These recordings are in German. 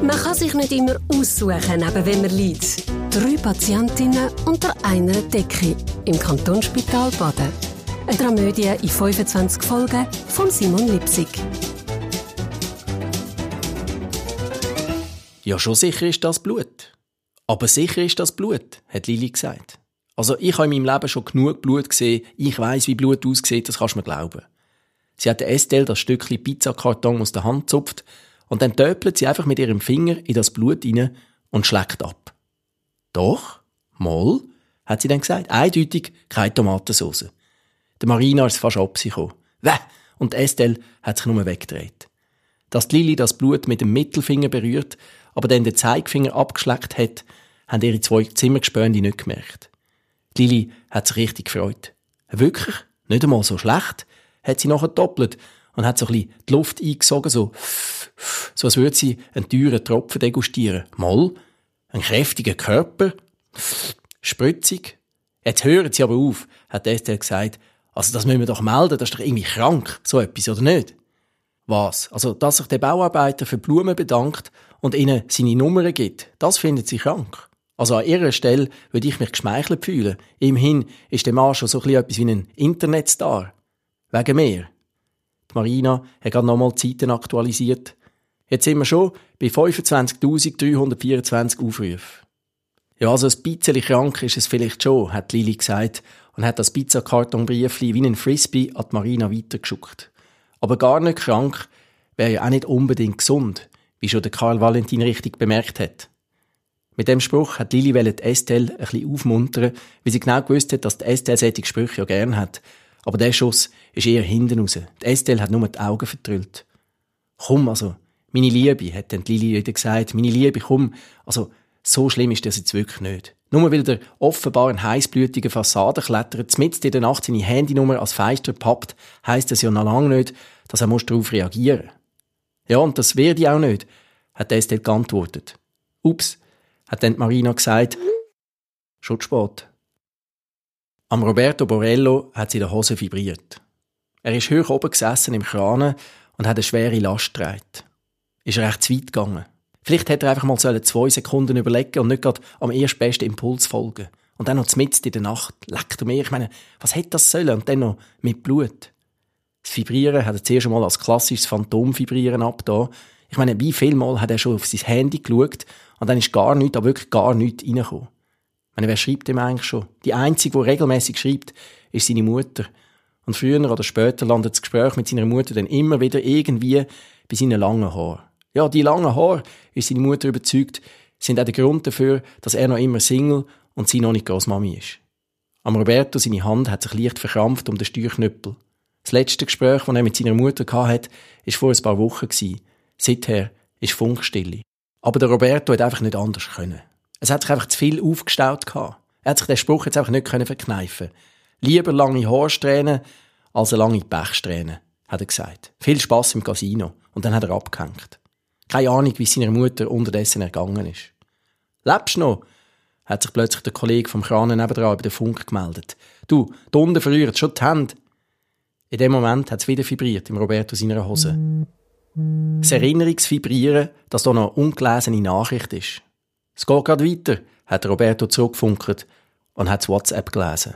Man kann sich nicht immer aussuchen, neben wem man liegt. Drei Patientinnen unter einer Decke im Kantonsspital Baden. Eine Dramödie in 25 Folgen von Simon Lipsig. Ja, schon sicher ist das Blut. Aber sicher ist das Blut, hat Lili gesagt. Also ich habe in meinem Leben schon genug Blut gesehen. Ich weiß, wie Blut aussieht, das kannst du mir glauben. Sie hat Estelle das Stückchen Pizzakarton aus der Hand zupft und dann töpelt sie einfach mit ihrem Finger in das Blut hinein und schlägt ab. Doch, mal, hat sie dann gesagt, eindeutig keine Tomatensauce. Der Marina ist fast ab sich. Wäh! Und Estelle hat sich nur weggedreht. Dass Lili das Blut mit dem Mittelfinger berührt, aber dann den Zeigefinger abgeschleckt hat, haben ihre zwei Zimmergespönte nicht gemerkt. Lili hat sich richtig gefreut. Wirklich? Nicht einmal so schlecht? Hat sie nachher doppelt und hat so ein bisschen die Luft eingesogen, so, so als würde sie einen teuren Tropfen degustieren. Moll, ein kräftiger Körper, spritzig. Jetzt hören Sie aber auf, hat Estelle gesagt. Also das müssen wir doch melden, das ist doch irgendwie krank, so etwas, oder nicht? Was? Also, dass sich der Bauarbeiter für Blumen bedankt und ihnen seine Nummern gibt, das findet sie krank. Also an ihrer Stelle würde ich mich geschmeichelt fühlen. Immerhin ist der Mann schon so etwas wie ein Internetstar. Wegen mir. Die Marina hat gerade nochmal Zeiten aktualisiert. Jetzt sind wir schon bei 25.324 Aufrufen. Ja, also ein bisschen krank ist es vielleicht schon, hat Lili gesagt und hat das Pizzakartonbriefli wie ein Frisbee an die Marina weitergeschuckt. Aber gar nicht krank wäre ja auch nicht unbedingt gesund, wie schon der Karl Valentin richtig bemerkt hat. Mit dem Spruch hat Lili Estelle ein bisschen aufmuntern, weil sie genau gewusst hat, dass Estelle solche Sprüche ja gern hat. Aber der Schuss ist eher hinten raus. Die Estelle hat nur die Augen vertrüllt. Komm, also, meine Liebe, hat dann Lili wieder gesagt, meine Liebe, komm, also, so schlimm ist das jetzt wirklich nicht. Nur weil der offenbar ein heißblütiger Fassade klettert, mitten in der Nacht seine Handynummer als Feister pappt, heisst das ja noch lange nicht, dass er darauf reagieren muss. Ja, und das werde ich auch nicht, hat Estelle geantwortet. Ups, hat dann Marina gesagt, schon spät. Am Roberto Borello hat sie der Hose vibriert. Er ist hoch oben gesessen im Kran und hat eine schwere Last getragen. Ist recht zu weit gegangen. Vielleicht hätte er einfach mal zwei Sekunden überlegen und nicht gerade am erstbesten Impuls folgen. Und dann noch mitten in der Nacht. Leckt er mir. Ich meine, was hätte das sollen? Und dann noch mit Blut. Das Vibrieren hat er zuerst einmal als klassisches Phantomvibrieren abgetan. Ich meine, wie viel Mal hat er schon auf sein Handy geschaut und dann ist gar nichts, aber wirklich gar nichts reingekommen. Meine, wer schreibt ihm eigentlich schon? Die Einzige, die regelmäßig schreibt, ist seine Mutter. Und früher oder später landet das Gespräch mit seiner Mutter dann immer wieder irgendwie bei seinen langen Haaren. Ja, die langen Haare, ist seine Mutter überzeugt, sind auch der Grund dafür, dass er noch immer Single und sie noch nicht Großmami ist. Am Roberto, seine Hand hat sich leicht verkrampft um den Steuerknüppel. Das letzte Gespräch, das er mit seiner Mutter hatte, war vor ein paar Wochen. Seither ist Funkstille. Aber der Roberto hat einfach nicht anders können. Es hat sich einfach zu viel aufgestaut gehabt. Er hat sich den Spruch jetzt einfach nicht können verkneifen. Lieber lange Haarsträhnen als eine lange Pechsträhne, hat er gesagt. Viel Spaß im Casino. Und dann hat er abgehängt. Keine Ahnung, wie es seiner Mutter unterdessen ergangen ist. Lebst noch? hat sich plötzlich der Kollege vom Kranen nebenan über den Funk gemeldet. Du, die Hunde verrühren schon die Hände. In dem Moment hat es wieder vibriert im Roberto seiner Hose. Das Erinnerungsvibrieren, dass da noch eine ungelesene Nachricht ist. Es geht gerade weiter, hat Roberto zurückgefunkert und hat das WhatsApp gelesen.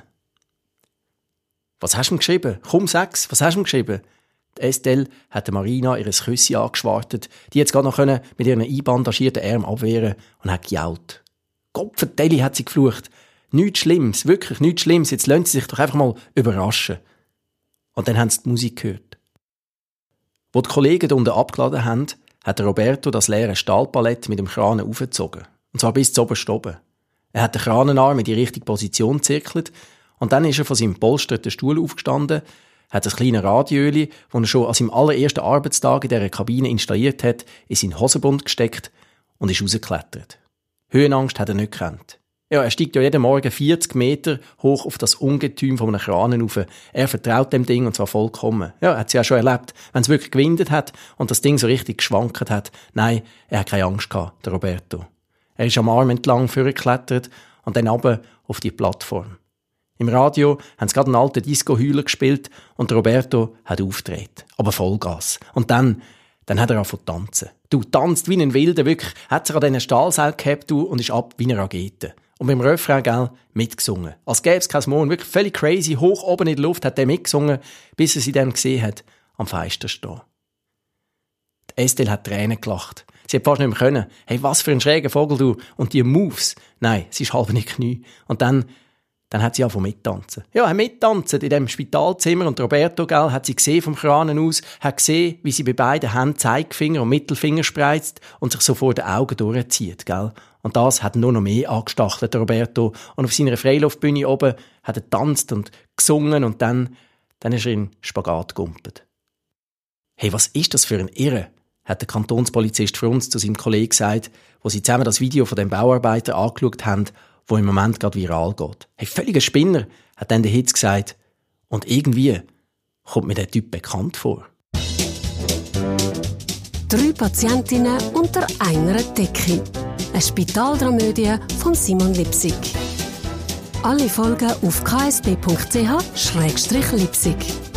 Was hast du ihm geschrieben? Komm, sag's, was hast du ihm geschrieben? Die Estelle hat Marina ihres Küssi angeschwartet, die jetzt gerade noch mit ihren einbandagierten Armen abwehren und hat gejault. Gott vertelle, hat sie geflucht. Nichts Schlimmes, wirklich nichts Schlimmes, jetzt lassen sie sich doch einfach mal überraschen. Und dann haben sie die Musik gehört. Wo die Kollegen unten abgeladen haben, hat Roberto das leere Stahlpalett mit dem Kran aufgezogen. Und zwar bis zu oberst oben. Er hat den Kranenarm in die richtige Position zirkelt und dann ist er von seinem polsterten Stuhl aufgestanden, hat das kleine Radiöli, das er schon an seinem allerersten Arbeitstag in dieser Kabine installiert hat, in seinen Hosenbund gesteckt und ist rausgeklettert. Höhenangst hat er nicht gekannt. Ja, er steigt ja jeden Morgen 40 Meter hoch auf das Ungetüm von einem Kranen rauf. Er vertraut dem Ding und zwar vollkommen. Ja, er hat es ja schon erlebt. Wenn es wirklich gewindet hat und das Ding so richtig geschwankt hat. Nein, er hat keine Angst gehabt, der Roberto. Er ist am Arm entlang vorgeklettert und dann runter auf die Plattform. Im Radio haben sie gerade einen alten Disco-Heuler gespielt und Roberto hat aufgedreht. Aber Vollgas. Und dann Dann hat er angefangen zu tanzen. Du tanzt wie ein Wilder, wirklich. Hat sich an diesen Stahlseil gehabt, du, und ist ab wie eine Rakete. Und beim Refrain, gell, mitgesungen. Als gäbe es kein Morgen. Wirklich völlig crazy, hoch oben in der Luft hat er mitgesungen, bis er sie dann gesehen hat, am Fenster stehen. Die Estelle hat Tränen gelacht. Sie hat fast nicht mehr können. Hey, was für ein schräger Vogel du. Und die Moves. Nein, sie ist halb in die Knie. Und dann, dann hat sie angefangen mittanzen. Ja, mittanzen in dem Spitalzimmer. Und Roberto, gell, hat sie gesehen vom Kranen aus, hat gesehen, wie sie bei beiden Händen Zeigefinger und Mittelfinger spreizt und sich so vor den Augen durchzieht, gell. Und das hat nur noch mehr angestachelt, Roberto. Und auf seiner Freiluftbühne oben hat er tanzt und gesungen und dann, dann ist er in Spagat gegumpelt. Hey, was ist das für ein Irre? hat der Kantonspolizist für uns zu seinem Kollegen gesagt, wo sie zusammen das Video von dem Bauarbeiter angeschaut haben, wo im Moment gerade viral geht. Hey, völliger Spinner, hat dann der Hitz gesagt. Und irgendwie kommt mir der Typ bekannt vor. Drei Patientinnen unter einer Decke. Eine Spitaldramödie von Simon Lipsig. Alle Folgen auf ksb.ch-lipsig.